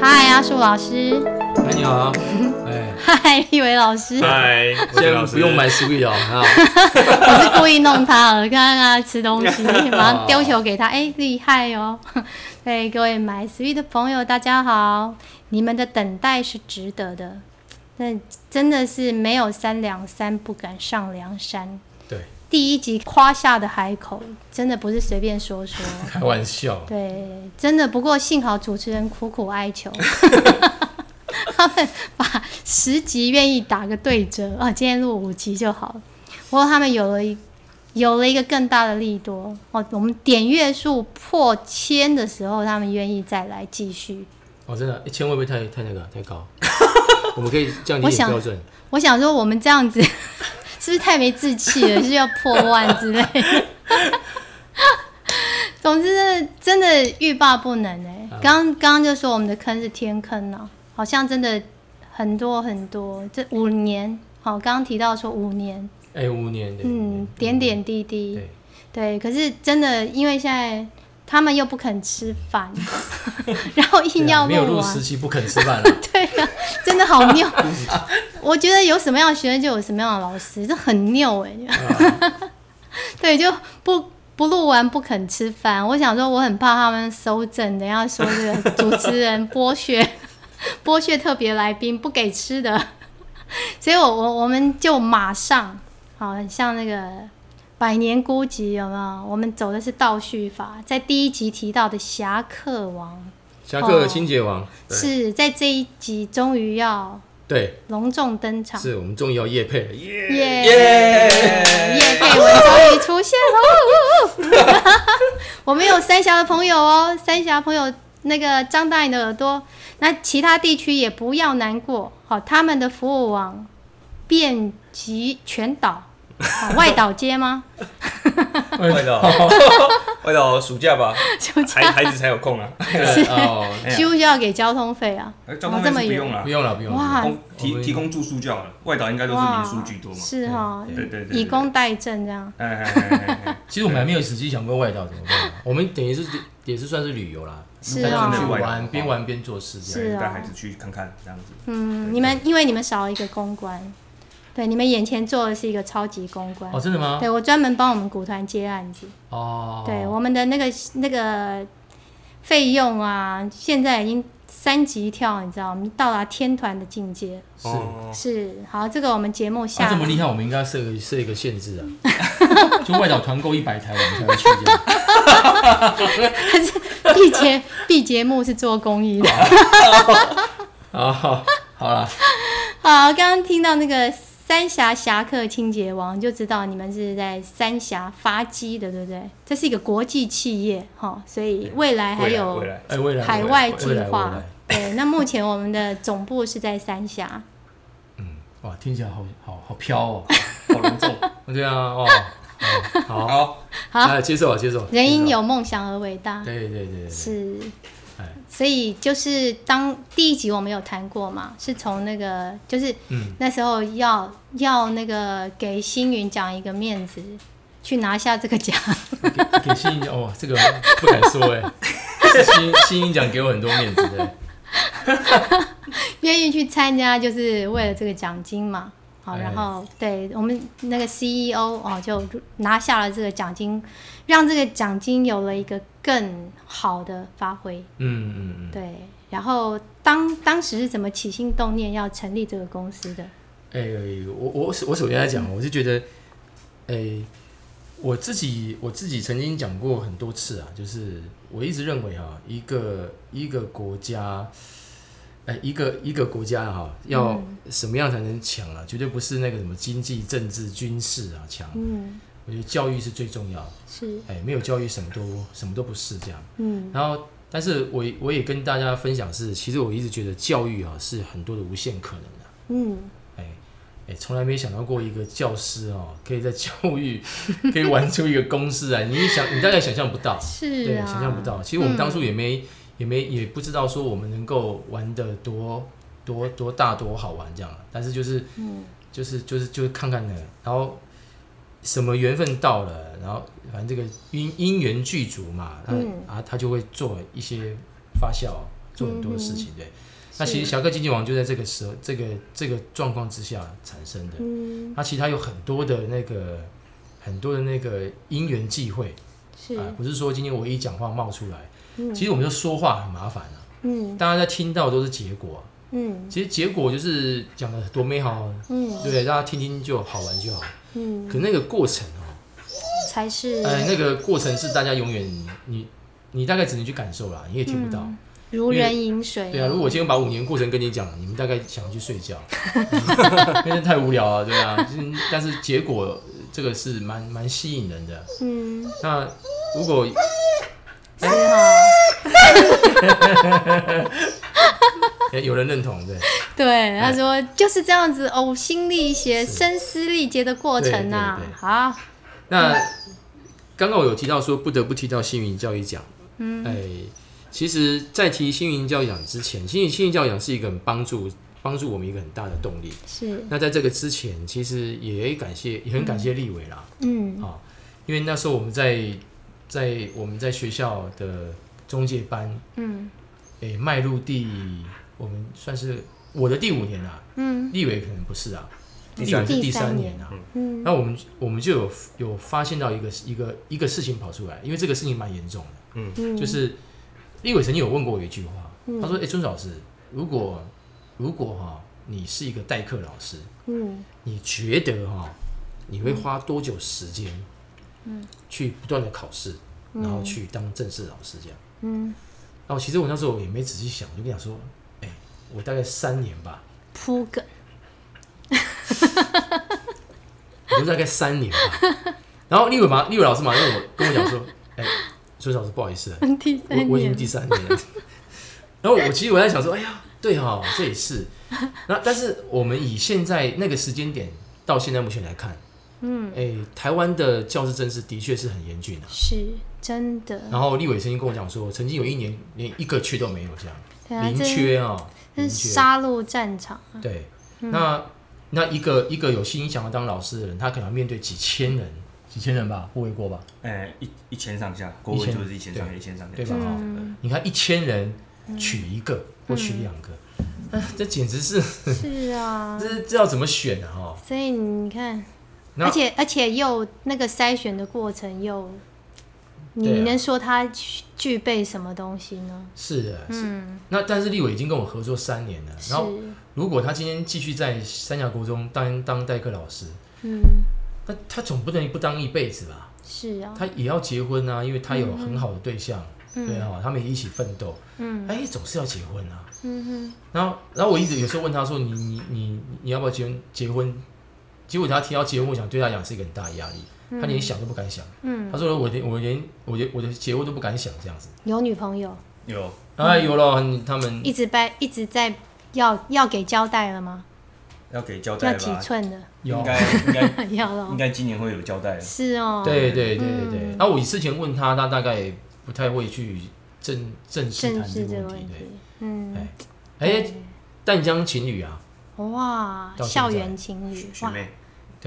嗨，阿树老师。哎，你好。哎，嗨，立伟老师。嗨，现在不用买 Sweet 哦。我是故意弄他了，刚刚他吃东西，马上丢球给他。哎，厉害哦。对，各位买 Sweet 的朋友，大家好。你们的等待是值得的。那真的是没有三两三不敢上梁山。对。第一集夸下的海口，真的不是随便说说。开玩笑。对，真的。不过幸好主持人苦苦哀求，他们把十集愿意打个对折啊，今天录五集就好了。不过他们有了一有了一个更大的力多哦，我们点阅数破千的时候，他们愿意再来继续。哦，真的，一千会不会太太那个太高？我们可以降低标准。我想说，我们这样子。是不是太没志气了？是要破万之类的。总之，真的欲罢不能哎。刚刚刚就说我们的坑是天坑呢，好像真的很多很多。这五年，好，刚刚提到说五年，哎，五年，嗯，点点滴滴，对，可是真的，因为现在。他们又不肯吃饭，然后硬要没有入时期不肯吃饭 对呀，真的好拗。我觉得有什么样的学生就有什么样的老师，这很拗哎。对，就不不录完不肯吃饭。我想说，我很怕他们收证，等下说这个主持人剥削剥削特别来宾不给吃的，所以我我我们就马上，好像那个。百年孤寂有没有？我们走的是倒叙法，在第一集提到的侠客王，侠客清洁王是在这一集终于要对。隆重登场，是我们终于要夜配了，耶！耶！夜配文终于出现了，我们有三峡的朋友哦，三峡朋友那个张大你的耳朵，那其他地区也不要难过，好，他们的服务网遍及全岛。外岛街吗？外岛，外岛暑假吧，孩孩子才有空啊。是哦，需不需要给交通费啊？交通费不用了，不用了，不用了。哇，提提供住宿就好了。外岛应该都是民宿居多嘛。是哈，对对对，以工代政这样。哎哎哎 其实我们还没有实际想过外岛怎么办。我们等于是也是算是旅游啦，是啊，去玩边玩边做事，是带孩子去看看这样子。嗯，你们因为你们少了一个公关。对，你们眼前做的是一个超级公关哦，真的吗？对我专门帮我们股团接案子哦。对，我们的那个那个费用啊，现在已经三级跳，你知道，我们到达天团的境界。是是，好，这个我们节目下这么厉害，我们应该设设一个限制啊，就外岛团购一百台，我们才会去。还是 B 节 B 节目是做公益的。好好好了，好，刚刚听到那个。三峡侠客清洁王就知道你们是在三峡发机的，对不对？这是一个国际企业哈，所以未来还有海外计划。对，那目前我们的总部是在三峡。嗯，哇，听起来好好好飘哦，好隆重。对啊，哦，好好好，接受啊，接受。人因有梦想而伟大。对对对，是。所以就是当第一集我们有谈过嘛，是从那个就是那时候要要那个给星云讲一个面子，去拿下这个奖。给星云奖哦，这个不敢说哎，星星云奖给我很多面子的，愿意去参加就是为了这个奖金嘛。好，然后对我们那个 CEO 哦，就拿下了这个奖金，让这个奖金有了一个更好的发挥。嗯嗯嗯，对。然后当当时是怎么起心动念要成立这个公司的？哎，我我我首先来讲，我是觉得，哎，我自己我自己曾经讲过很多次啊，就是我一直认为啊，一个一个国家。哎，一个一个国家哈，要什么样才能强啊？绝对不是那个什么经济、政治、军事啊强。嗯，我觉得教育是最重要的。是，哎，没有教育什么都什么都不是这样。嗯，然后，但是我我也跟大家分享是，其实我一直觉得教育啊是很多的无限可能的。嗯，哎哎，从来没想到过一个教师哦，可以在教育可以玩出一个公式来。你想，你大概想象不到，是，对，想象不到。其实我们当初也没。也没也不知道说我们能够玩的多多多大多好玩这样，但是就是，就是就是就是看看呢，然后什么缘分到了，然后反正这个因因缘具足嘛，嗯。啊他就会做一些发酵，做很多事情，对。那其实侠客经济网就在这个时候，这个这个状况之下产生的。嗯，那其实它有很多的那个很多的那个因缘际会。是。啊，不是说今天我一讲话冒出来，嗯其实我们就说话很麻烦啊，嗯大家在听到都是结果啊，嗯其实结果就是讲的多美好，嗯对？大家听听就好玩就好。嗯，可那个过程哦，才是哎，那个过程是大家永远你你大概只能去感受啦，你也听不到。嗯如人饮水。对啊，如果我今天把五年过程跟你讲，你们大概想要去睡觉，因为太无聊了，对啊。但是结果这个是蛮蛮吸引人的。嗯，那如果是哈，哎 有人认同，对，对，他说就是这样子呕心沥血、声嘶力竭的过程呐对对对。好，那刚刚我有提到说不得不提到星云教育奖，嗯，哎，其实，在提星云教育奖之前，星云星云教育奖是一个很帮助帮助我们一个很大的动力。是，那在这个之前，其实也感谢也很感谢立伟啦，嗯。啊，因为那时候我们在在我们在学校的中介班，嗯。诶、迈入第我们算是我的第五年啦，嗯。立伟可能不是啊，第三立伟是第第三三年啊。嗯。那我们我们就有有发现到一个一个一个事情跑出来，因为这个事情蛮严重的，嗯，就是立伟曾经有问过我一句话，嗯。他说：“哎、孙老师，如果如果哈、你是一个代课老师，嗯。你觉得哈、你会花多久时间，嗯去不断的考试，然后去当正式老师这样？嗯，然后其实我那时候也没仔细想，我就跟他说，哎、我大概三年吧，铺梗，我就大概三年吧。然后立伟嘛立伟老师马上跟我跟我讲说，哎、孙老师不好意思，我我已经第三年了。然后我其实我在想说，哎呀，对哈、这也是。那但是我们以现在那个时间点到现在目前来看，嗯，哎、台湾的教师政治的确是很严峻啊。是真的，然后立伟曾经跟我讲说，曾经有一年连一个缺都没有，这样零缺啊，这零缺。是杀戮战场啊，对，那那一个一个有心想要当老师的人，他可能要面对几千人，几千人吧，不为过吧？哎，一一千上下，国文就是一千上下，一千上下，对吧？你看一千人取一个或取两个，那这简直是是啊，这这要怎么选啊？哈，所以你看，那而且而且又那个筛选的过程又，你能说他具具备什么东西呢？是的，是。嗯，那但是立伟已经跟我合作三年了，然，后如果他今天继续在三峡国中当当代课老师，嗯，那他总不能不当一辈子吧？是啊，他也要结婚啊，因为他有很好的对象，嗯对啊，他们也一起奋斗，嗯哎，总是要结婚啊。嗯哼，然后，然后我一直有时候问他说：“你你你你要不要结婚？结婚？”结果他提到结婚，我想对他来讲是一个很大的压力，他连想都不敢想。嗯，他说：“我连我连我连我的结婚都不敢想这样子。有女朋友，有。啊，有了，他们一直在一直在要要给交代了吗？要给交代要几？寸的？有。应，该应该 要了应，该今年会有交代了。是哦，对对对对那我之前问他，他大概不太会去正正式正谈这个问题。视这个问题。对，，嗯，哎。哎，淡江情侣啊，哇，到现在。校园情侣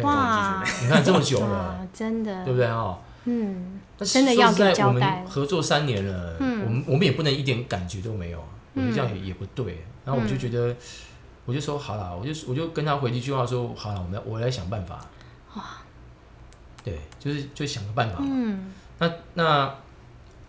哇，你看这么久了，真的，对不对啊？嗯，真的要交代们合作三年了，嗯我们我们也不能一点感觉都没有啊，我觉得这样也也不对。然后我就觉得，我就说好了，我就我就跟他回一句话说，好了，我们要我来想办法。哇对，就是就想个办法嘛。嗯那那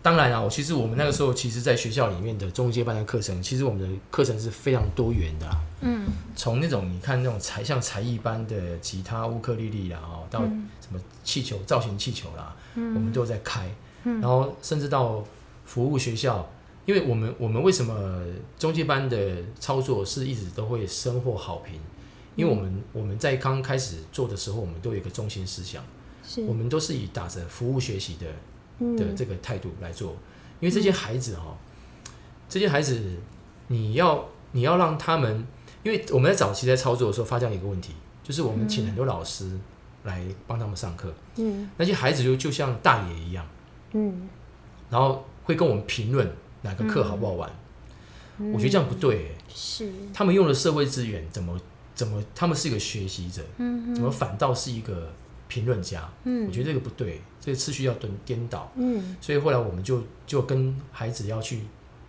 当然啊，我其实我们那个时候，其实在学校里面的中阶班的课程，其实我们的课程是非常多元的、啊。嗯从那种你看那种才像才艺班的吉他、乌克丽丽啦，哦，到嗯什么气球造型气球啦，嗯我们都有在开。嗯然后甚至到服务学校，因为我们我们为什么中介班的操作是一直都会收获好评？因为我们我们在刚开始做的时候，我们都有一个中心思想，是我们都是以打着服务学习的的嗯。这个态度来做，因为这些孩子哈、这些孩子你要你要让他们，因为我们在早期在操作的时候发现一个问题，就是我们请很多老师来帮他们上课，嗯。那些孩子就就像大爷一样，嗯，然后会跟我们评论哪个课好不好玩，我觉得这样不对、欸，是。他们用了社会资源怎么怎么，他们是一个学习者，嗯怎么反倒是一个评论家？嗯。我觉得这个不对，这个次序要颠颠倒。嗯所以后来我们就就跟孩子要去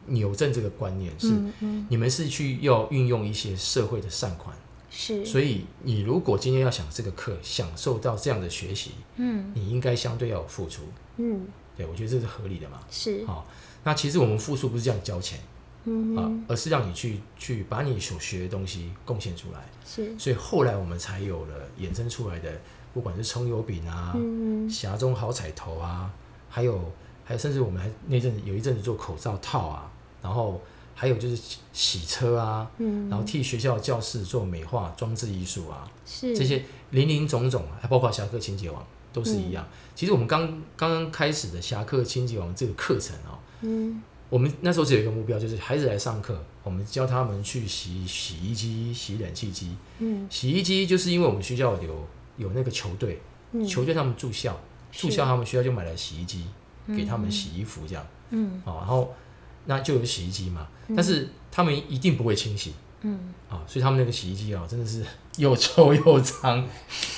扭正这个观念，是嗯嗯你们是去要运用一些社会的善款，是，所以你如果今天要想这个课享受到这样的学习，嗯你应该相对要有付出。嗯对，我觉得这是合理的嘛。是，好、那其实我们付出不是这样交钱啊嗯哼，而是让你去去把你所学的东西贡献出来。是，所以后来我们才有了衍生出来的，不管是葱油饼啊、嗯。匣中好彩头啊，还有还有甚至我们还那阵子有一阵子做口罩套啊，然后还有就是洗洗车啊，嗯，然后替学校教室做美化装置艺术啊，是。这些林林总总，还包括侠客清洁网都是一样。其实我们刚刚刚开始的侠客清洁网这个课程哦，嗯。我们那时候只有一个目标，就是孩子来上课，我们教他们去洗洗衣机、洗冷气机。嗯。洗衣机就是因为我们学校有有那个球队，嗯。球队他们住校，住校他们学校就买了洗衣机给他们洗衣服这样，嗯。哦，然后那就有洗衣机嘛，但是他们一定不会清洗。嗯。啊，所以他们那个洗衣机啊真的是又臭又脏，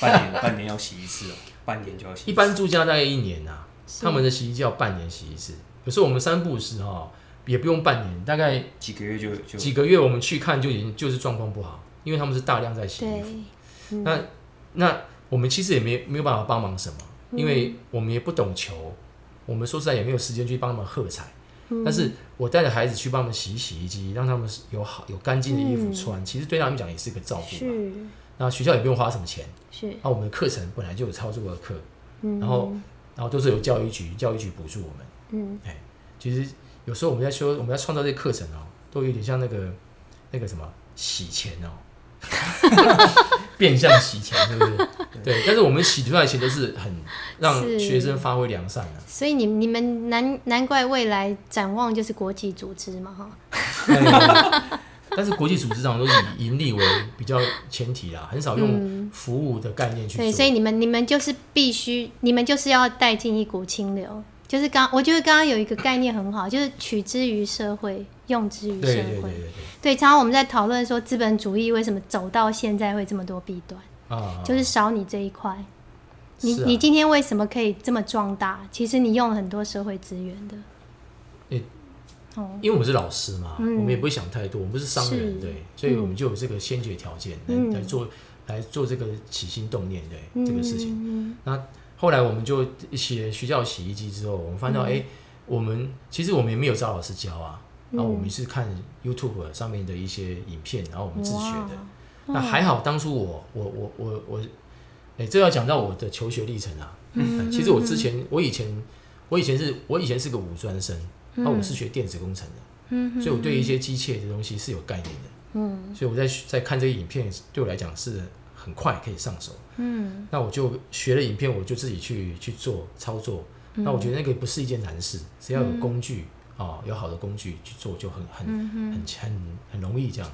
半年 半年要洗一次哦，半年就要洗一次。一般住家大概一年呐、是。他们的洗衣机要半年洗一次，有时候我们三不五时哈也不用半年，大概几个月就就几个月我们去看就已经就是状况不好，因为他们是大量在洗衣服。，嗯。那那我们其实也没没有办法帮忙什么，嗯。因为我们也不懂球，我们说实在也没有时间去帮他们喝彩。嗯。但是我带着孩子去帮他们洗洗衣机，让他们有好有干净的衣服嗯。穿，其实对他们讲也是个照顾嘛。那学校也不用花什么钱，是，那我们的课程本来就有操作的课，嗯。然后然后都是由教育局教育局补助我们。嗯。哎其实有时候我们在说我们在创造这个课程哦，都有点像那个那个什么洗钱哦，变相洗钱，是不是？对，但是我们洗出来的钱都是很让是。学生发挥良善的、所以你你们难难怪未来展望就是国际组织嘛哈，对但是国际组织上都是以盈利为比较前提啦，很少用嗯。服务的概念去对，所以你们你们就是必须，你们就是要带进一股清流。就是刚，我觉得刚刚有一个概念很好，就是取之于社会，用之于社会。对对对对对对常常我们在讨论说资本主义为什么走到现在会这么多弊端，啊，就是少你这一块。你、是啊你今天为什么可以这么壮大？其实你用了很多社会资源的。诶哦，因为我们是老师嘛，嗯我们也不会想太多，我们不是商人，是对，所以我们就有这个先决条件来、嗯来做来做这个起心动念对、这个事情。嗯那后来我们就写学校洗衣机之后，我们发现到，哎、我们其实我们也没有找老师教啊，然后我们是看 YouTube 上面的一些影片，然后我们自学的。那还好，当初我我我我我，哎、这要讲到我的求学历程啊。嗯，其实我之前我以前我以前是我以前是个五专生，那、我是学电子工程的，嗯所以我对一些机械的东西是有概念的。嗯所以我在在看这个影片，对我来讲是很快可以上手。嗯那我就学了影片，我就自己去去做操作。嗯那我觉得那个不是一件难事，只要有工具啊、有好的工具去做，就很很嗯很很很容易这样。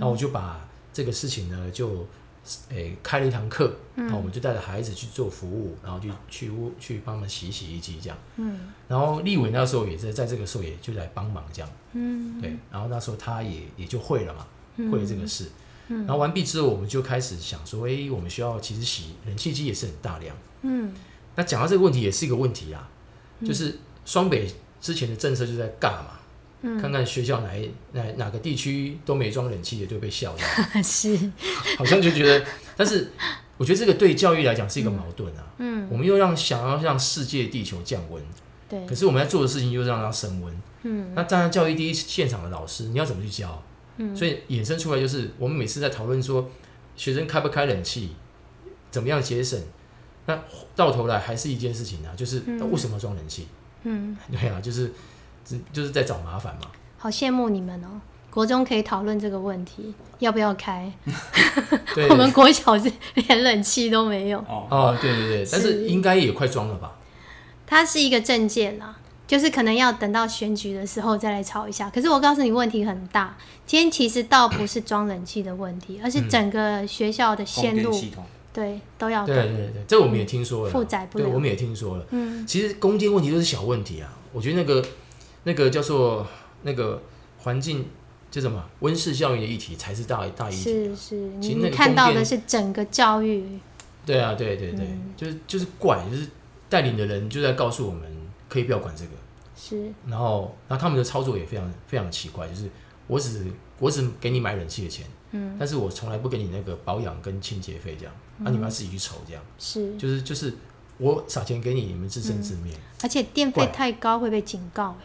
那我就把这个事情呢，就诶、开了一堂课，嗯然后我们就带着孩子去做服务，然后就去屋去帮他们洗洗衣机这样。嗯然后立伟那时候也是在这个时候也就来帮忙这样。嗯对，然后那时候他也也就会了嘛，会了这个事。嗯然后完毕之后，我们就开始想说，诶，我们需要其实洗冷气机也是很大量。嗯那讲到这个问题，也是一个问题啦，就是双北之前的政策就在尬嘛，嗯看看学校哪一哪哪个地区都没装冷气也就被笑 是，好像就觉得，但是我觉得这个对教育来讲是一个矛盾啊。嗯我们又让想要让世界地球降温，对可，是我们要做的事情又让它升温。嗯那站在教育第一现场的老师，你要怎么去教？嗯所以衍生出来就是，我们每次在讨论说，学生开不开冷气，怎么样节省，那到头来还是一件事情啊，就是那为什么要装冷气？嗯，对啊，就是只就是在找麻烦嘛。好羡慕你们哦。国中可以讨论这个问题，要不要开？我们国小是连冷气都没有，哦，哦，对对对，但是是应该也快装了吧？它是一个证件啦，就是可能要等到选举的时候再来吵一下。可是我告诉你，问题很大。今天其实倒不是装冷气的问题，而是整个学校的线路，电系统对，都要对。对对，这我们也听说了，负载不对，我们也听说了。嗯，其实攻坚问题都是小问题啊，我觉得那个那个叫做那个环境就什么温室效应的议题才是大大议题啊。是是，其实你你看到的是整个教育，对啊，对对对，嗯。就是就是怪，就是带领的人就在告诉我们，可以不要管这个，是，然后然后他们的操作也非常非常奇怪，就是我只我只给你买冷气的钱，嗯，但是我从来不给你那个保养跟清洁费这样，那、你们要自己去筹这样，是，就是就是我撒钱给你，你们自生自灭。而且电费太高会被警告哎。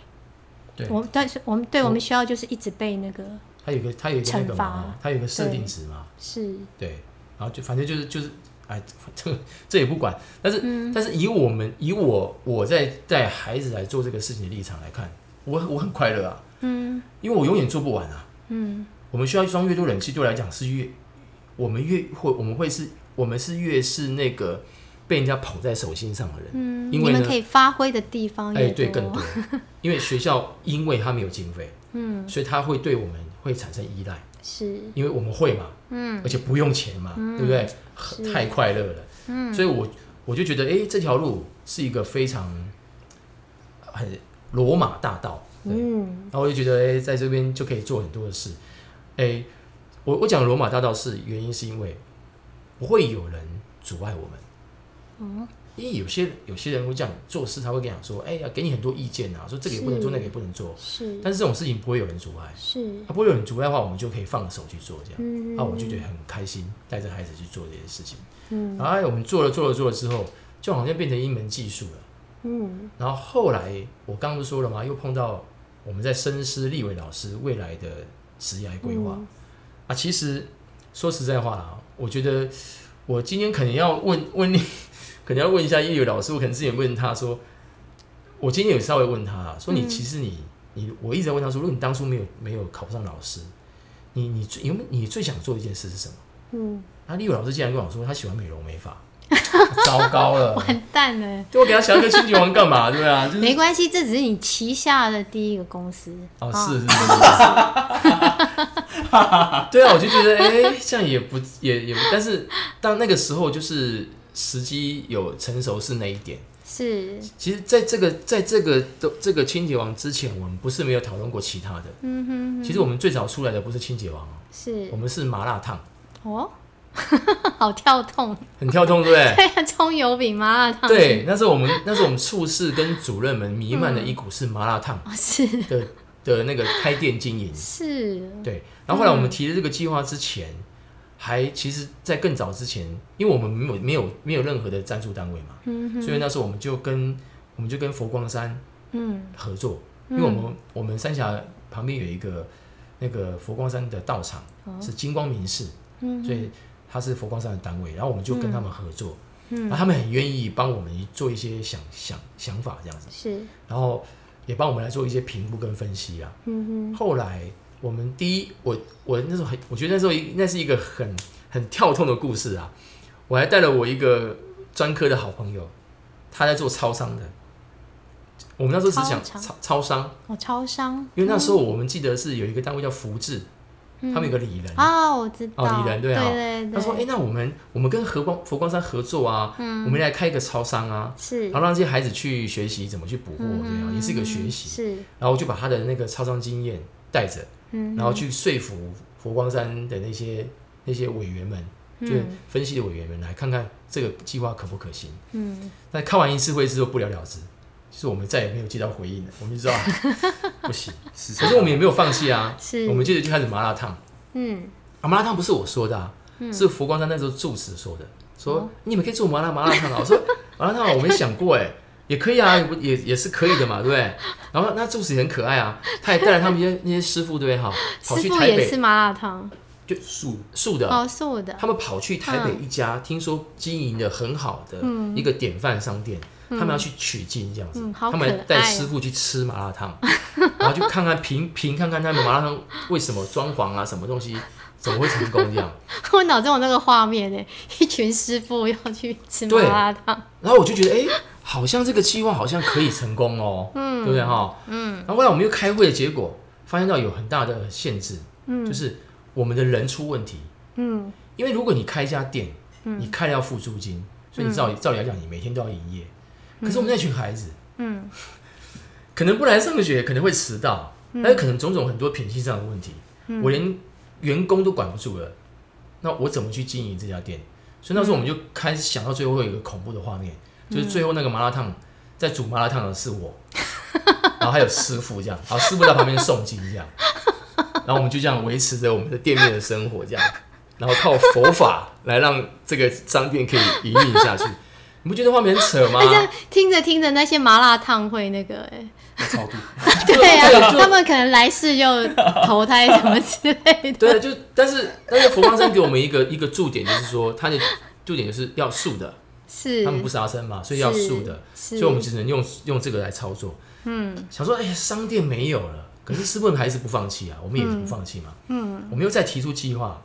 对，我但是我们对我们学校就是一直被那个他有个他有一个那个惩罚嘛，它有一个设定值嘛，是。对，然后就反正就是就是，哎，这个这也不管，但是、嗯。但是以我们以我我在带孩子来做这个事情的立场来看，我我很快乐啊，嗯。因为我永远做不完啊。嗯。我们需要装越多冷气，对我来讲是越我们越会我们会是我们是越是那个被人家捧在手心上的人，嗯，因为呢你们可以发挥的地方哎、也对，更多，因为学校因为他没有经费，嗯。所以他会对我们会产生依赖，是。因为我们会嘛，嗯。而且不用钱嘛，对不对？太快乐了，嗯。所以我我就觉得，哎、这条路是一个非常很罗马大道，对，嗯。然后我就觉得，哎、在这边就可以做很多的事，哎、我我讲罗马大道是原因是因为不会有人阻碍我们，嗯因为有些有些人会这样做事，他会跟你讲说，哎、呀，给你很多意见啊，说这个也不能做，那个也不能做，是。但是这种事情不会有人阻碍，是。他不会有人阻碍的话，我们就可以放手去做这样。嗯。那我就觉得很开心，带着孩子去做这些事情。嗯。然后哎我们做了做了做了之后，就好像变成一门技术了。嗯。然后后来我刚刚不是说了吗？又碰到我们在深思立伟老师未来的职业规划、嗯。啊。其实说实在话啦，我觉得我今天可能要问问你，可能要问一下叶宇老师。我可能之前问他说，我今天有稍微问他啊说你嗯其实你你我一直在问他说，如果你当初没有没有考不上老师，你你最有没有你最想做的一件事是什么？嗯，那立伟老师竟然跟我说他喜欢美容美发，糟糕了！完蛋了。就我给他想一个清洁王干嘛？对啊，就是没关系，这只是你旗下的第一个公司哦，啊是是是是，对啊，我就觉得哎、这样也不也也，但是当那个时候就是时机有成熟是那一点。是其实，在这个在这个都这个清洁王之前，我们不是没有讨论过其他的。嗯哼其实我们最早出来的不是清洁王哦，是我们是麻辣烫，哦，好跳痛，很跳痛，对不对？对啊，葱油饼麻辣烫。对，那是我们那是我们处室跟主任们弥漫的一股是麻辣烫。哦是。的的那个开店经营。是。对，然后后来我们提了这个计划之前，还其实，在更早之前，因为我们没有没有没有任何的赞助单位嘛，嗯哼。所以那时候我们就跟我们就跟佛光山嗯。合作，因为我们、我们三峡旁边有一个那个佛光山的道场、是金光明寺，嗯所以它是佛光山的单位，然后我们就跟他们合作，嗯。然后他们很愿意帮我们做一些想想想法这样子，是。然后也帮我们来做一些评估跟分析啊。嗯后来我们第一，我我那时候很，我觉得那时候那是一个很很跳痛的故事啊。我还带了我一个专科的好朋友，他在做超商的。我们那时候只想超商。超超商，哦超商，因为那时候我们记得是有一个单位叫福智，嗯。他们有个理人。哦我知道。哦李仁对啊。对对他说：“哎、那我们我们跟和光佛光山合作啊，嗯。我们来开一个超商啊，是。然后让这些孩子去学习怎么去补货，对啊，也是一个学习。是。然后就把他的那个超商经验带着，嗯。然后去说服佛光山的那些那些委员们，就是分析的委员们来看看这个计划可不可行。嗯。那开完一次会之后不了了之，就是我们再也没有接到回应了，我们就知道 不行。是可是我们也没有放弃啊，是我们接着就开始麻辣烫。嗯啊，麻辣烫不是我说的、啊，是佛光山那时候住持说的，说、哦你们可以做麻辣麻辣烫啊。我说 麻辣烫我没想过哎，也可以啊，也也也是可以的嘛，对不对？然后那住持也很可爱啊，他也带了他们一些那些师傅，对不对？哈，跑师去台北傅也是麻辣烫就素素的，哦素的他们跑去台北一家、听说经营的很好的一个典范商店，他们要去取经这样子，他们带师傅去吃麻辣烫，然后去看看评评看看他们麻辣烫为什么装潢啊什么东西怎么会成功这样。我脑中有那个画面呢，一群师傅要去吃麻辣烫，然后我就觉得，哎、好像这个计划好像可以成功哦，对不对哈？嗯。然后后来我们又开会的结果，发现到有很大的限制，嗯就是我们的人出问题。嗯因为如果你开一家店，你开了要付租金，所以你照理、照理来讲，你每天都要营业。可是我们那群孩子，嗯 可能不来上学，可能会迟到，但是可能种种很多品性上的问题，我连员工都管不住了，那我怎么去经营这家店？所以那时候我们就开始想到最后会有一个恐怖的画面，就是最后那个麻辣烫在煮麻辣烫的是我，然后还有师傅这样，然后师傅在旁边诵经这样，然后我们就这样维持着我们的店面的生活这样，然后靠佛法来让这个商店可以营运下去。你不觉得画面很扯吗？听着听着，那些麻辣烫会那个哎，超度。对呀，他们可能来世就投胎什么之类的。对，就但是但是佛光山给我们一个一个注点，就是说它的注点就是要素的，是他们不杀生嘛，所以要素的，所以我们只能用用这个来操作。嗯，想说哎，商店没有了，可是师傅们还是不放弃啊，我们也不放弃嘛。嗯，我们又再提出计划，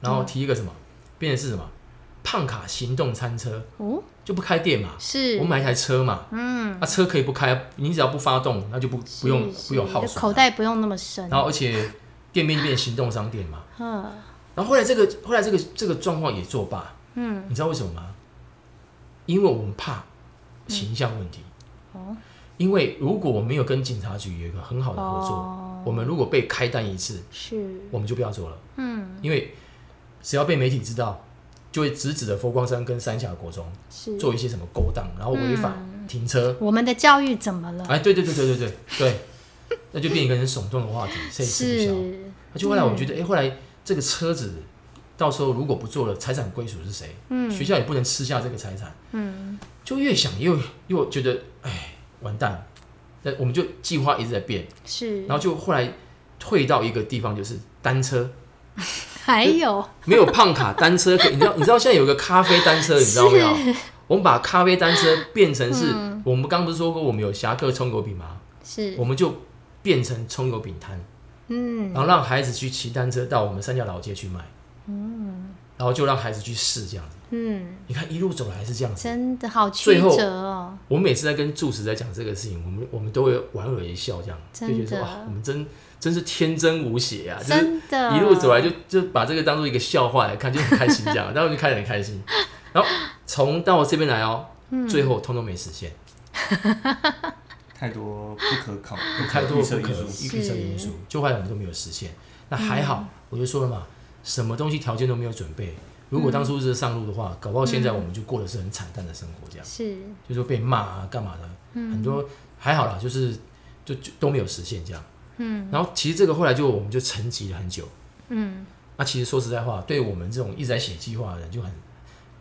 然后提一个什么，变成是什么？胖卡行动餐车哦，就不开店嘛，是。我买一台车嘛，嗯，那车可以不开，你只要不发动，那就不不用不用耗损，口袋不用那么深，然后而且店面变行动商店嘛，嗯，然后后来这个后来这个这个状况也作罢，嗯，你知道为什么吗？因为我们怕形象问题，哦，因为如果我没有跟警察局有一个很好的合作，我们如果被开单一次，是，我们就不要做了，嗯，因为只要被媒体知道。就会直指的佛光山跟三峡国中做一些什么勾当，然后违法停车。我们的教育怎么了？哎，对对对对对对对，那就变一个很耸动的话题，谁也吃不消。那就后来我觉得，哎，后来这个车子到时候如果不做了，财产归属是谁？嗯，学校也不能吃下这个财产。嗯，就越想又又觉得，哎，完蛋。那我们就计划一直在变，是，然后就后来退到一个地方，就是单车。还有没有胖卡单车？你知道你知道现在有个咖啡单车，你 知道没有？我们把咖啡单车变成是我们刚不是说过我们有侠客葱油饼吗？是，我们就变成葱油饼摊，嗯，然后让孩子去骑单车到我们三角老街去卖，嗯，然后就让孩子去试这样子，嗯，你看一路走来是这样子，真的好曲折哦。我每次在跟住持在讲这个事情，我们我们都会莞尔一笑，这样就觉得哇，我们真。真是天真无邪啊！真的，一路走来就就把这个当做一个笑话来看，就很开心这样，然后就开得很开心。然后从到我这边来哦，最后通通没实现，太多不可考，太多不可预测因素，就后来我们都没有实现。那还好，我就说了嘛，什么东西条件都没有准备，如果当初是上路的话，搞不好现在我们就过的是很惨淡的生活，这样。是，就说被骂啊，干嘛的，很多还好啦，就是就就都没有实现这样。嗯，然后其实这个后来就我们就沉寂了很久，嗯，那其实说实在话，对我们这种一直在写计划的人就很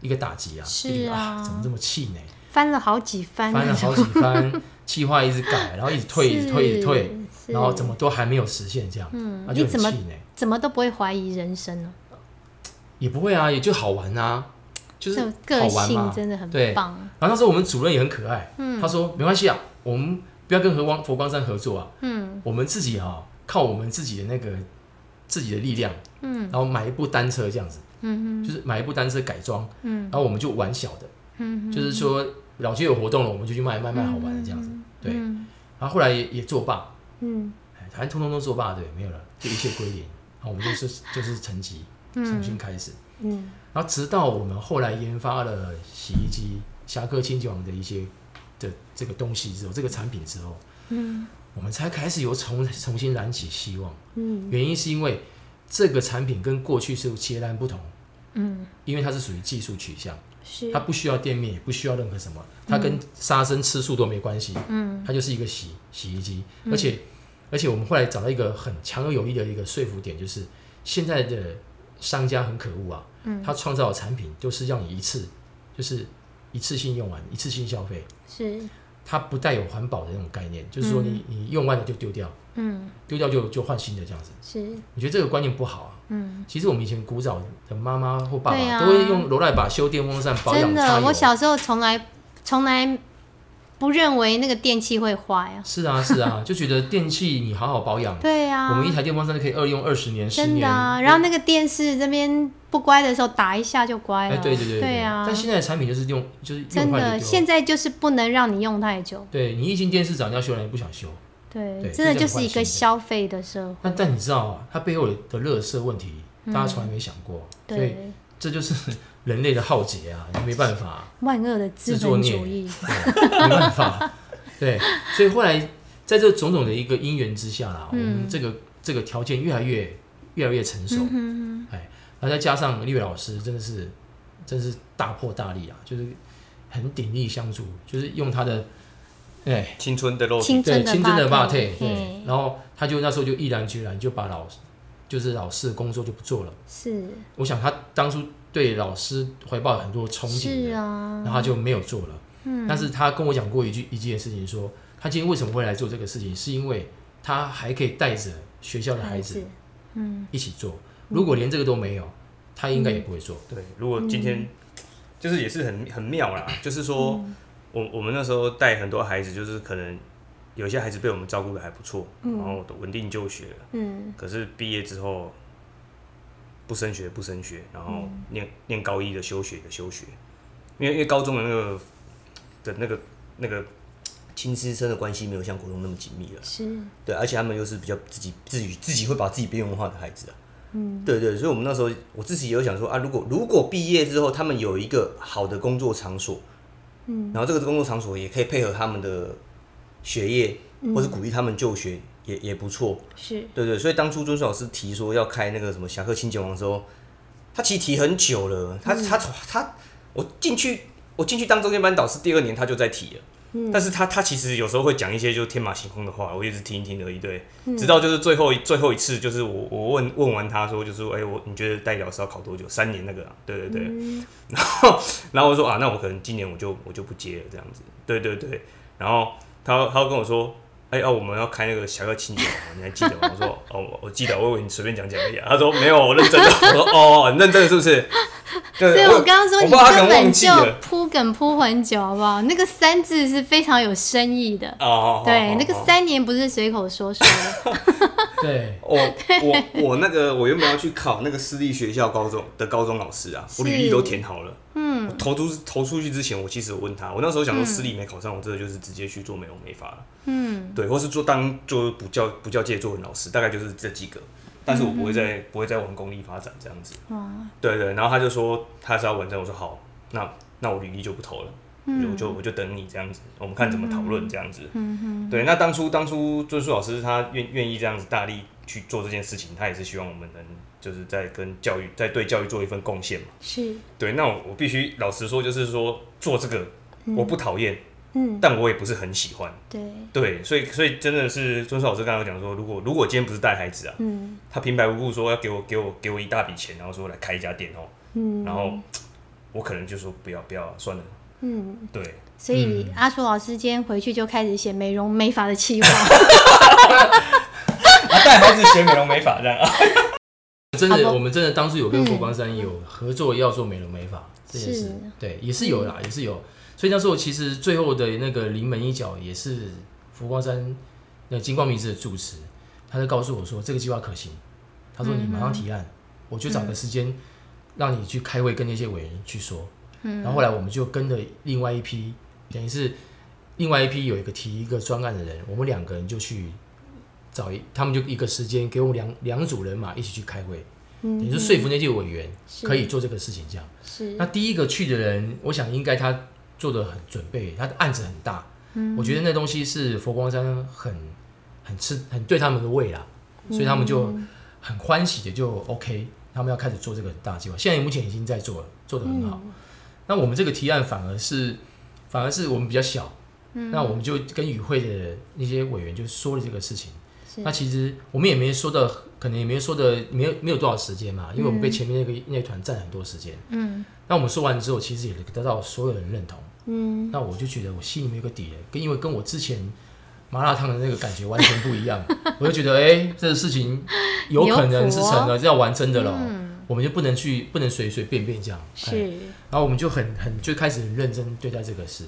一个打击啊，是啊，怎么这么气馁？翻了好几番，翻了好几番，计划一直改，然后一直退，一直退，一直退，然后怎么都还没有实现这样，嗯，那就很气馁，怎么都不会怀疑人生呢？也不会啊，也就好玩啊，就是个性真的很棒。然后那时候我们主任也很可爱，嗯，他说没关系啊，我们。不要跟和光佛光山合作啊！嗯，我们自己哈，靠我们自己的那个自己的力量，嗯，然后买一部单车这样子，嗯就是买一部单车改装，嗯，然后我们就玩小的，嗯就是说老街有活动了，我们就去卖卖卖好玩的这样子，对，然后后来也也作罢，嗯，正通通都作罢，对，没有了，就一切归零，然后我们就是就是沉寂重新开始，嗯，然后直到我们后来研发了洗衣机、侠客清洁网的一些。的这个东西之后，这个产品之后，嗯，我们才开始有重重新燃起希望。嗯，原因是因为这个产品跟过去是截然不同。嗯，因为它是属于技术取向，是它不需要店面，也不需要任何什么，它跟杀生吃素都没关系。嗯，它就是一个洗洗衣机，而且而且我们后来找到一个很强而有力的一个说服点，就是现在的商家很可恶啊。嗯，他创造的产品就是让你一次就是一次性用完，一次性消费。是，它不带有环保的那种概念，就是说你你用完了就丢掉，嗯，丢掉就就换新的这样子。是，我觉得这个观念不好啊。嗯，其实我们以前古早的妈妈或爸爸都会用罗赖把修电风扇保养。真的，我小时候从来从来。不认为那个电器会坏啊？是啊，是啊，就觉得电器你好好保养。对啊，我们一台电风扇可以二用二十年、十年。真的啊，然后那个电视这边不乖的时候打一下就乖了。哎，对对对，对啊。但现在的产品就是用，就是真的，现在就是不能让你用太久。对你一进电视找人家修，人也不想修。对，真的就是一个消费的社会。但但你知道啊，它背后的热色问题，大家从来没想过。对，这就是。人类的浩劫啊，你没办法。万恶的资本主义，没办法。对，所以后来在这种种的一个因缘之下啦，我们这个这个条件越来越越来越成熟。哎，然后再加上立伟老师，真的是真是大破大立啊，就是很鼎力相助，就是用他的哎，青春的肉体，对，青春的霸 b 退 a 对嘿，然后他就那时候就毅然决然就把老就是老师的工作就不做了。是我想他当初对老师怀抱很多憧憬是，啊，然后他就没有做了。嗯，但是他跟我讲过一句一件事情说他今天为什么会来做这个事情，是因为他还可以带着学校的孩子嗯，一起做。如果连这个都没有，他应该也不会做。对，如果今天、就是也是很很妙啦，就是说、我我们那时候带很多孩子，就是可能有些孩子被我们照顾的还不错，然后都稳定就学了，嗯，可是毕业之后不升学不升学，然后念、念高一的休学的休学，因为因为高中的那个的那个那个亲师生的关系没有像国中那么紧密了。是，对，而且他们又是比较自己自己自己会把自己边缘化的孩子啊。嗯，对对，所以我们那时候我自己也有想说啊，如果如果毕业之后他们有一个好的工作场所，嗯，然后这个工作场所也可以配合他们的学业，或是鼓励他们就学，也也不错。是，对对，所以当初尊师老师提说要开那个什么侠客清洁王的时候，他其实提很久了，他他从他我进去我进去当中间班导师第二年他就在提了。但是他他其实有时候会讲一些就天马行空的话，我一直听一听而已，对，直到就是最后最后一次，就是我我问问完他说，就是说，哎、我你觉得代理老师要考多久？三年那个、啊，对对对，然后然后我说啊，那我可能今年我就我就不接了这样子，对对对，然后他他跟我说。哎、啊，我们要开那个侠客清洁网，你还记得吗？我说 哦，我我记得，我以为你随便讲讲而已、啊。他说没有，我认真的。我说哦，你认真的是不是？对，所以我刚刚说你根本就。铺梗铺很久，好不好？那个三字是非常有深意的，哦，对，那个哦三年不是随口说说的，对，我我我那个我原本要去考那个私立学校高中的高中老师啊，我履历都填好了。嗯，投出投出去之前，我其实有问他，我那时候想说私立没考上，我真的就是直接去做美容美发了。嗯，对，或是做当做补教补教界做文老师，大概就是这几个。但是我不会再、不会再往公立发展这样子。哇，对对，然后他就说他是要完成，我说好，那那我履历就不投了。我就我就等你这样子，我们看怎么讨论这样子。嗯对，那当初当初尊叔老师他愿愿意这样子大力去做这件事情，他也是希望我们能就是在跟教育在对教育做一份贡献嘛。是，对，那我我必须老实说，就是说做这个我不讨厌，嗯，但我也不是很喜欢。对，对，所以所以真的是尊叔老师刚刚有讲说，如果如果今天不是带孩子啊，嗯。他平白无故说要给我给我给我一大笔钱，然后说来开一家店哦，嗯。然后我可能就说不要不要算了。嗯，对，所以阿楚老师今天回去就开始写美容美发的计划，啊，带孩子学美容美发这样啊。真的，我们真的当初有跟嗯佛光山有合作，要做美容美发这件事，对，也是有啦，也是有。所以那时候其实最后的那个临门一脚也是佛光山那金光明寺的住持，他就告诉我说这个计划可行，他说你马上提案，我就找个时间让你去开会跟那些委员去说。然后后来我们就跟着另外一批，等于是另外一批有一个提一个专案的人，我们两个人就去找一，他们就一个时间给我们两两组人马一起去开会，嗯，也就说服那些委员可以做这个事情这样。是。那第一个去的人，我想应该他做的很准备，他的案子很大，嗯。我觉得那东西是佛光山很很吃很对他们的胃啦，所以他们就很欢喜的就 OK，他们要开始做这个很大计划，现在目前已经在做了，做的很好。那我们这个提案反而是反而是我们比较小，那我们就跟与会的那些委员就说了这个事情。是。那其实我们也没说的，可能也没说的，没有没有多少时间嘛，因为我们被前面那个那一团占很多时间。嗯。那我们说完之后，其实也得到所有人认同。嗯，那我就觉得我心里面有个底了，跟因为跟我之前麻辣烫的那个感觉完全不一样，我就觉得哎、这个事情有可能是成了，这要玩真的了，嗯。我们就不能去不能随随便便这样。哎是然后我们就很很就开始很认真对待这个事。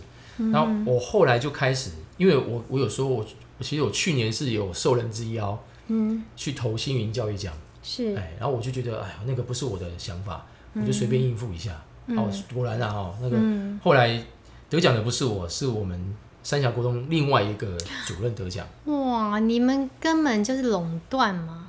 然后我后来就开始，因为我我有说我我其实我去年是有受人之邀，嗯。去投星云教育奖，是。哎，然后我就觉得哎呀那个不是我的想法，我就随便应付一下。哦，果然啊哦，那个嗯。后来得奖的不是我，是我们三峡国中另外一个主任得奖哇，你们根本就是垄断嘛，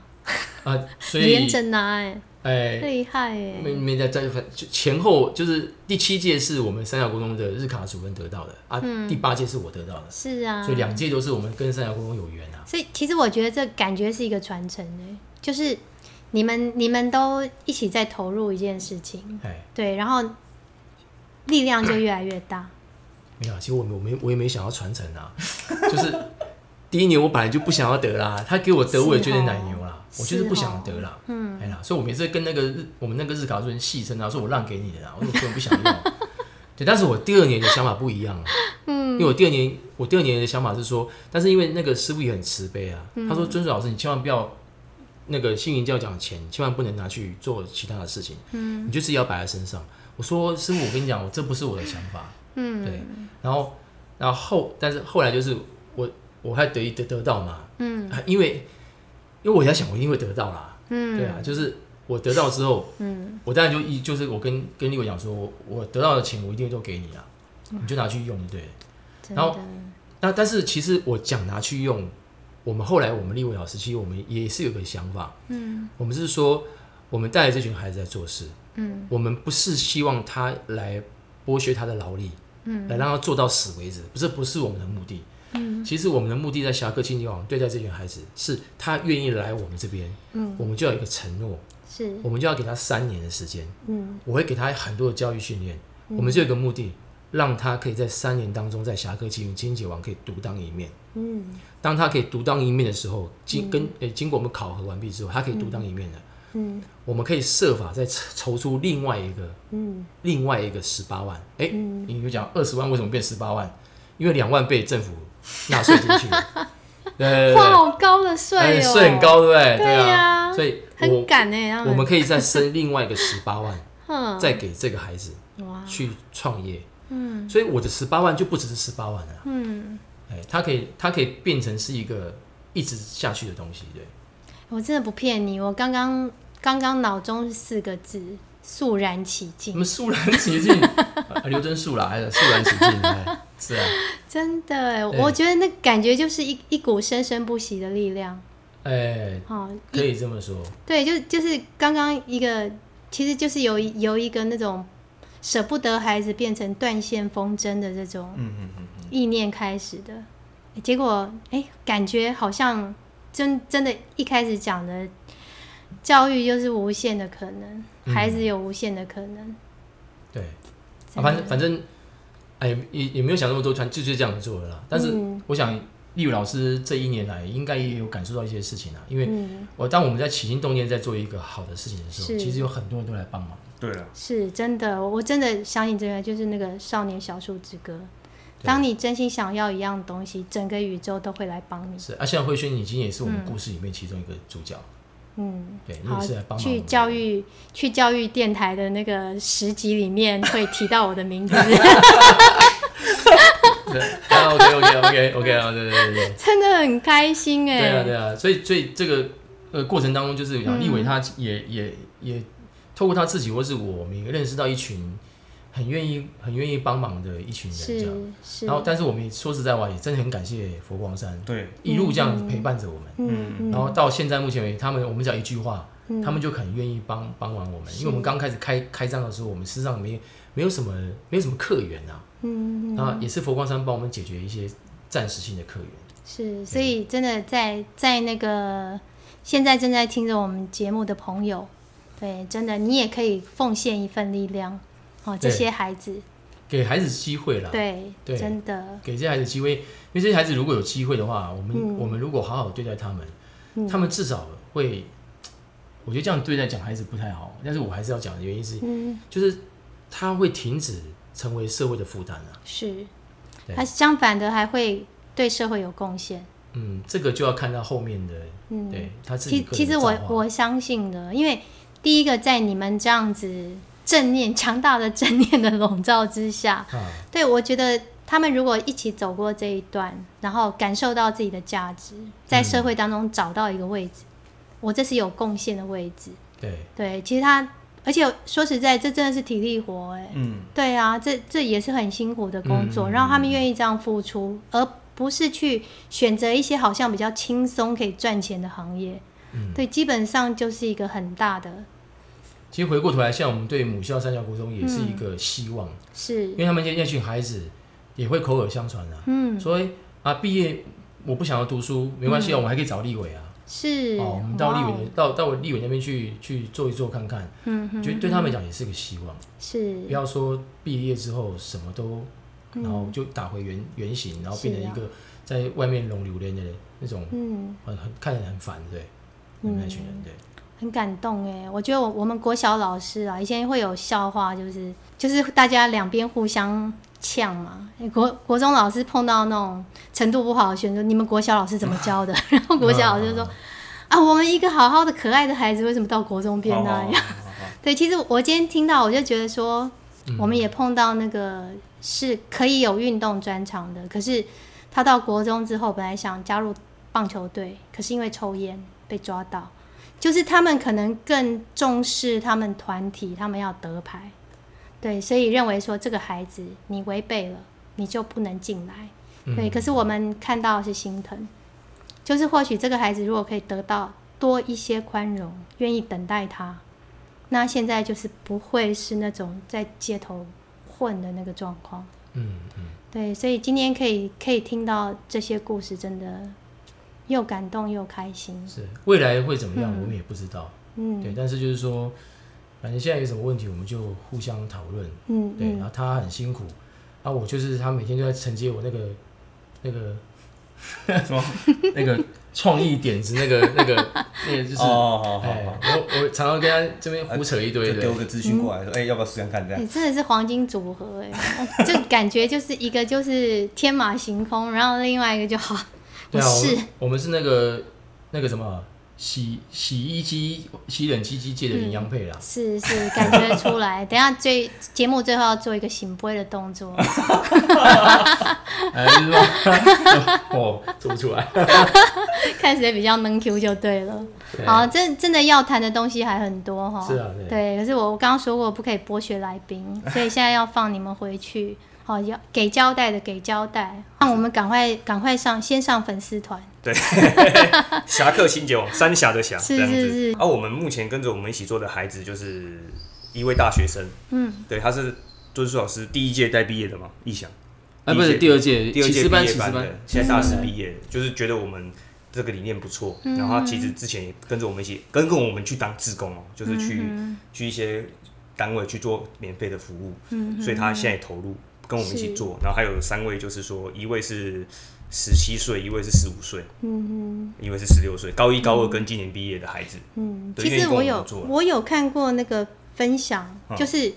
啊，所以连着拿哎，哎。厉害没哎，没在在就前后就是第七届是我们三峡国中的日卡主任得到的啊，第八届是我得到的，是啊，所以两届都是我们跟三峡国中有缘啊。所以其实我觉得这感觉是一个传承诶，就是你们你们都一起在投入一件事情，哎，对，然后力量就越来越大。没有啊，其实我没我没我也没想要传承啊，就是第一年我本来就不想要得啦，他给我得我也觉得奶牛。啦，我就是不想得啦，嗯，哎呀，所以我每次跟那个日我们那个日卡主任戏称啊，说我让给你的啦，我说我根本不想要，对，但是我第二年的想法不一样了，嗯，因为我第二年我第二年的想法是说，但是因为那个师傅也很慈悲啊，他说尊水老师你千万不要那个星云教讲的钱，千万不能拿去做其他的事情，嗯，你就是要摆在身上。我说师傅，我跟你讲，我这不是我的想法，嗯，对，然后然后后，但是后来就是我我还得得得到嘛，嗯，因为因为我在想，我一定会得到啦，嗯，对啊，就是我得到之后，嗯，我当然就一就是我跟跟立伟讲说，我我得到的钱我一定都给你啊，你就拿去用，对，然后那但是其实我讲拿去用，我们后来我们立伟老师其实我们也是有个想法，嗯，我们是说我们带着这群孩子在做事，嗯，我们不是希望他来剥削他的劳力，嗯，来让他做到死为止，不是不是我们的目的。嗯，其实我们的目的在侠客清洁网对待这群孩子，是他愿意来我们这边，嗯，我们就要有一个承诺，是，我们就要给他三年的时间，嗯，我会给他很多的教育训练，我们就有一个目的，让他可以在三年当中在侠客清清洁网可以独当一面，嗯，当他可以独当一面的时候，经跟呃经过我们考核完毕之后，他可以独当一面的，嗯，我们可以设法再筹出另外一个，嗯，另外一个十八万，哎，你就讲二十万为什么变十八万？因为两万被政府。纳税进去，对，哇，好高的税哦，税很高，对不对？对啊，所以很敢哎，我们可以再生另外一个十八万，再给这个孩子去创业，嗯，所以我的十八万就不只是十八万了，嗯，哎，它可以，它可以变成是一个一直下去的东西，对。我真的不骗你，我刚刚刚刚脑中四个字：肃然起敬。什么肃然起敬？刘真肃啦，还是肃然起敬？是啊，真的，我觉得那感觉就是一一股生生不息的力量。哎，好，可以这么说。对，就就是刚刚一个，其实就是由由一个那种舍不得孩子变成断线风筝的这种意念开始的，结果哎，感觉好像真真的，一开始讲的教育就是无限的可能，孩子有无限的可能。对，反正反正。哎，也也没有想那么多，团就是这样做的啦。但是我想，立伟老师这一年来应该也有感受到一些事情啊。因为我当我们在起心动念在做一个好的事情的时候，其实有很多人都来帮忙。对啊，是真的，我真的相信这个，就是那个少年小树之歌。当你真心想要一样东西，整个宇宙都会来帮你。是啊，现在慧轩已经也是我们故事里面其中一个主角。嗯，对，好，去教育去教育电台的那个十集里面会提到我的名字。对，OK OK OK OK 啊，对对对对，真的很开心哎。对啊对啊，所以所以这个呃过程当中，就是立伟他也也也透过他自己或是我们认识到一群。很愿意、很愿意帮忙的一群人，这样。然后，但是我们也说实在话，也真的很感谢佛光山，对，一路这样陪伴着我们。嗯。然后到现在目前为止，他们我们只要一句话，他们就很愿意帮帮忙我们。因为我们刚开始开开张的时候，我们事实上没没有什么没有什么客源啊。嗯。那也是佛光山帮我们解决一些暂时性的客源。是，所以真的在在那个现在正在听着我们节目的朋友，对，真的你也可以奉献一份力量。哦，这些孩子。给孩子机会了，对，对。真的。给这些孩子机会，因为这些孩子如果有机会的话，我们我们如果好好对待他们，他们至少会，我觉得这样对待讲孩子不太好，但是我还是要讲的原因是，嗯。就是他会停止成为社会的负担啊，是，他相反的还会对社会有贡献，嗯，这个就要看到后面的，嗯，对他自己，其实我我相信的，因为第一个在你们这样子。正念强大的正念的笼罩之下，对我觉得他们如果一起走过这一段，然后感受到自己的价值，在社会当中找到一个位置，我这是有贡献的位置。对对，其实他，而且说实在，这真的是体力活哎。嗯，对啊，这这也是很辛苦的工作，然后他们愿意这样付出，而不是去选择一些好像比较轻松可以赚钱的行业。嗯，对，基本上就是一个很大的。其实回过头来，像我们对母校三角国中也是一个希望，是。因为他们那那群孩子也会口耳相传啊，嗯，所以啊，毕业我不想要读书，没关系啊，我们还可以找立委啊，是。哦，我们到立委到到立伟那边去去做一做看看，嗯，觉得对他们讲也是个希望，是。不要说毕业之后什么都嗯。然后就打回原原形，然后变成一个在外面拢榴莲的那种，嗯，很很看着很烦，对，你们那群人对，很感动哎。我觉得我我们国小老师啊，以前会有笑话，就是就是大家两边互相呛嘛。国国中老师碰到那种程度不好的学生，说你们国小老师怎么教的？然后国小老师就说。啊，我们一个好好的可爱的孩子，为什么到国中变那样？对，其实我今天听到，我就觉得说，嗯我们也碰到那个是可以有运动专长的，可是他到国中之后，本来想加入棒球队，可是因为抽烟被抓到，就是他们可能更重视他们团体，他们要得牌，对，所以认为说这个孩子你违背了，你就不能进来，嗯对。可是我们看到是心疼，就是或许这个孩子如果可以得到多一些宽容，愿意等待他，那现在就是不会是那种在街头混的那个状况。嗯嗯，对，所以今天可以可以听到这些故事，真的又感动又开心。是未来会怎么样，嗯。我们也不知道，嗯。对，但是就是说，反正现在有什么问题，我们就互相讨论，嗯对，然嗯，后他很辛苦，啊，我就是他每天都在承接我那个那个 什么？那个创意点子，那个那个那个就是，哦，好好哎，好，我我常常跟他这边胡扯一堆丢个资讯过来说，哎，要不要试看看这哎、样？真的是黄金组合哎、哦就感觉就是一个就是天马行空，然后另外一个就好，对是。们我们是那个那个什么洗洗衣机、洗冷气机界的营养配啦，是是感觉出来。等一下最节目最后要做一个醒杯的动作，哎，就是说 哦，做不出来，看谁比较能 Q 就对了。对好，真真的要谈的东西还很多哈。是啊对对。可是我我刚刚说过不可以剥削来宾，所以现在要放你们回去。好，要给交代的给交代，让我们赶快赶快上，先上粉丝团。对 侠客新结网，三峡的峡，是。是是而、我们目前跟着我们一起做的孩子，就是一位大学生，嗯，对，他是尊叔老师第一届带毕业的嘛，意想，啊，不是第二届第二届毕业班的，，现在大四毕业，就是觉得我们这个理念不错，然后他其实之前也跟着我们一起，跟跟我们去当志工哦，就是去、去一些单位去做免费的服务，嗯所以他现在也投入跟我们一起做，然后还有三位，就是说一位是十七岁，一位是十五岁，嗯一位是十六岁，高一高二跟今年毕业的孩子，嗯，其实我有我有看过那个分享，嗯。就是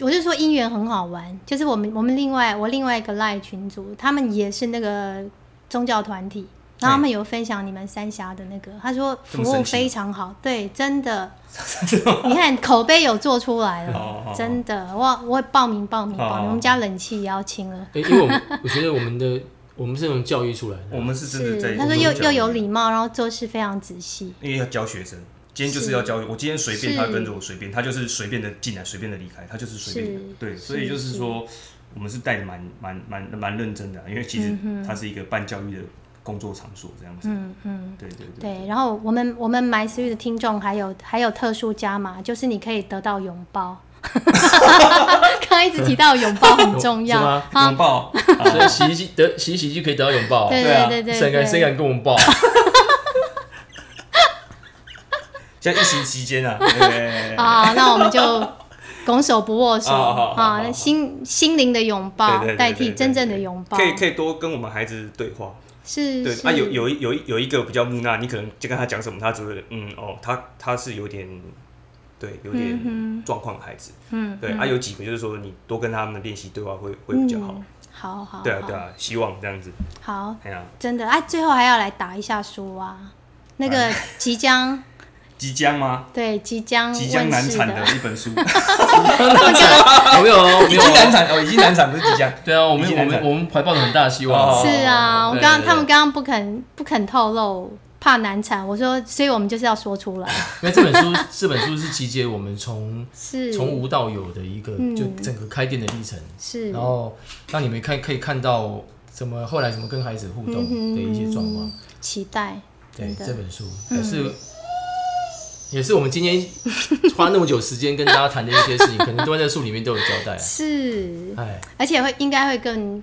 我就说姻缘很好玩，就是我们我们另外我另外一个赖群组，他们也是那个宗教团体。然后他们有分享你们三峡的那个，他说服务非常好，对，真的 你看口碑有做出来哦了哦，真的，我我会报名报名报名，哦我们家冷气也要清了。哎，因为我们 我觉得我们的我们是从教育出来的，我们是真的在是，他说又又有礼貌，然后做事非常仔细。因为要教学生，今天就是要教。我今天随便，是他跟着我随便，他就是随便的进来，随便的离开，他就是随便的。对，所以就是说，我们是带的蛮蛮蛮蛮认真的啊，因为其实他是一个办教育的工作场所这样子。嗯嗯。对对对。对，然后我们我们 My Three 的听众还有还有特殊加码，就是你可以得到拥抱。刚刚一直提到拥抱很重要 是吗啊拥，抱，所以洗衣机得洗洗衣机可以得到拥抱，对对啊对对谁敢谁对，敢跟我们抱？现在疫情期间啊，对对对对啊，那我们就拱手不握手啊，那心心灵的拥抱对对对代对对替真正的拥抱可，以可以多跟我们孩子对话。对是对啊，有有一有一有一个比较木讷，你可能就跟他讲什么，他只会嗯哦，他他是有点对有点嗯状况的孩子。嗯对啊，有几个就是说你多跟他们练习对话会会比较好。嗯好好好对啊对啊，希望这样子。好，哎呀，真的哎，最后还要来打一下书啊，那个哎即将即将吗？对即将即将难产的一本书，有 没有哦？已。经难产哦，已经难产，不是即将。对啊，我们我们我们怀抱着很大的希望。哦是啊，我刚刚他们刚刚不肯不肯透露，怕难产。我说，所以我们就是要说出来，因为这本书这本书是集结我们从是从无到有的一个嗯就整个开店的历程，是然后让你们看可以看到怎么后来怎么跟孩子互动的一些状况。期待，对这本书可是。也是我们今天花那么久时间跟大家谈的一些事情，可能都在这书里面都有交代啊。是，哎，而且会应该会更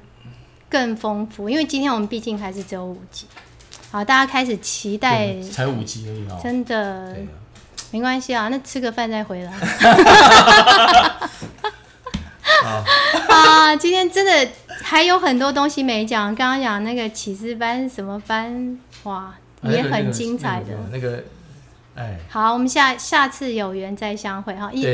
更丰富，因为今天我们毕竟还是只有五集，好，大家开始期待，才五集而已哦。真的没关系啊，那吃个饭再回来。啊，啊，今天真的还有很多东西没讲，刚刚讲那个启示班什么班，哇，啊也很精彩的。那个那个，哎，好，我们下下次有缘再相会哈，一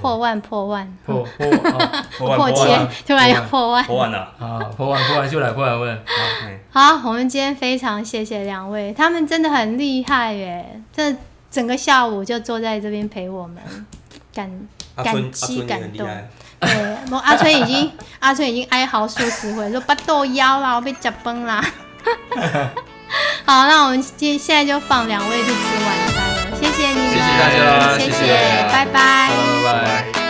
破万破万破破 哦破千突然要破万。破万了。啊，破万破万就来破万问，哎好，我们今天非常谢谢两位，他们真的很厉害耶！这整个下午就坐在这边陪我们，感感激感动。对，我阿春已经 阿春已经哀嚎数十回，说不豆腰啦，我被夹崩啦。好，那我们今现在就放两位去吃晚餐了，谢谢大家谢谢谢拜拜拜拜。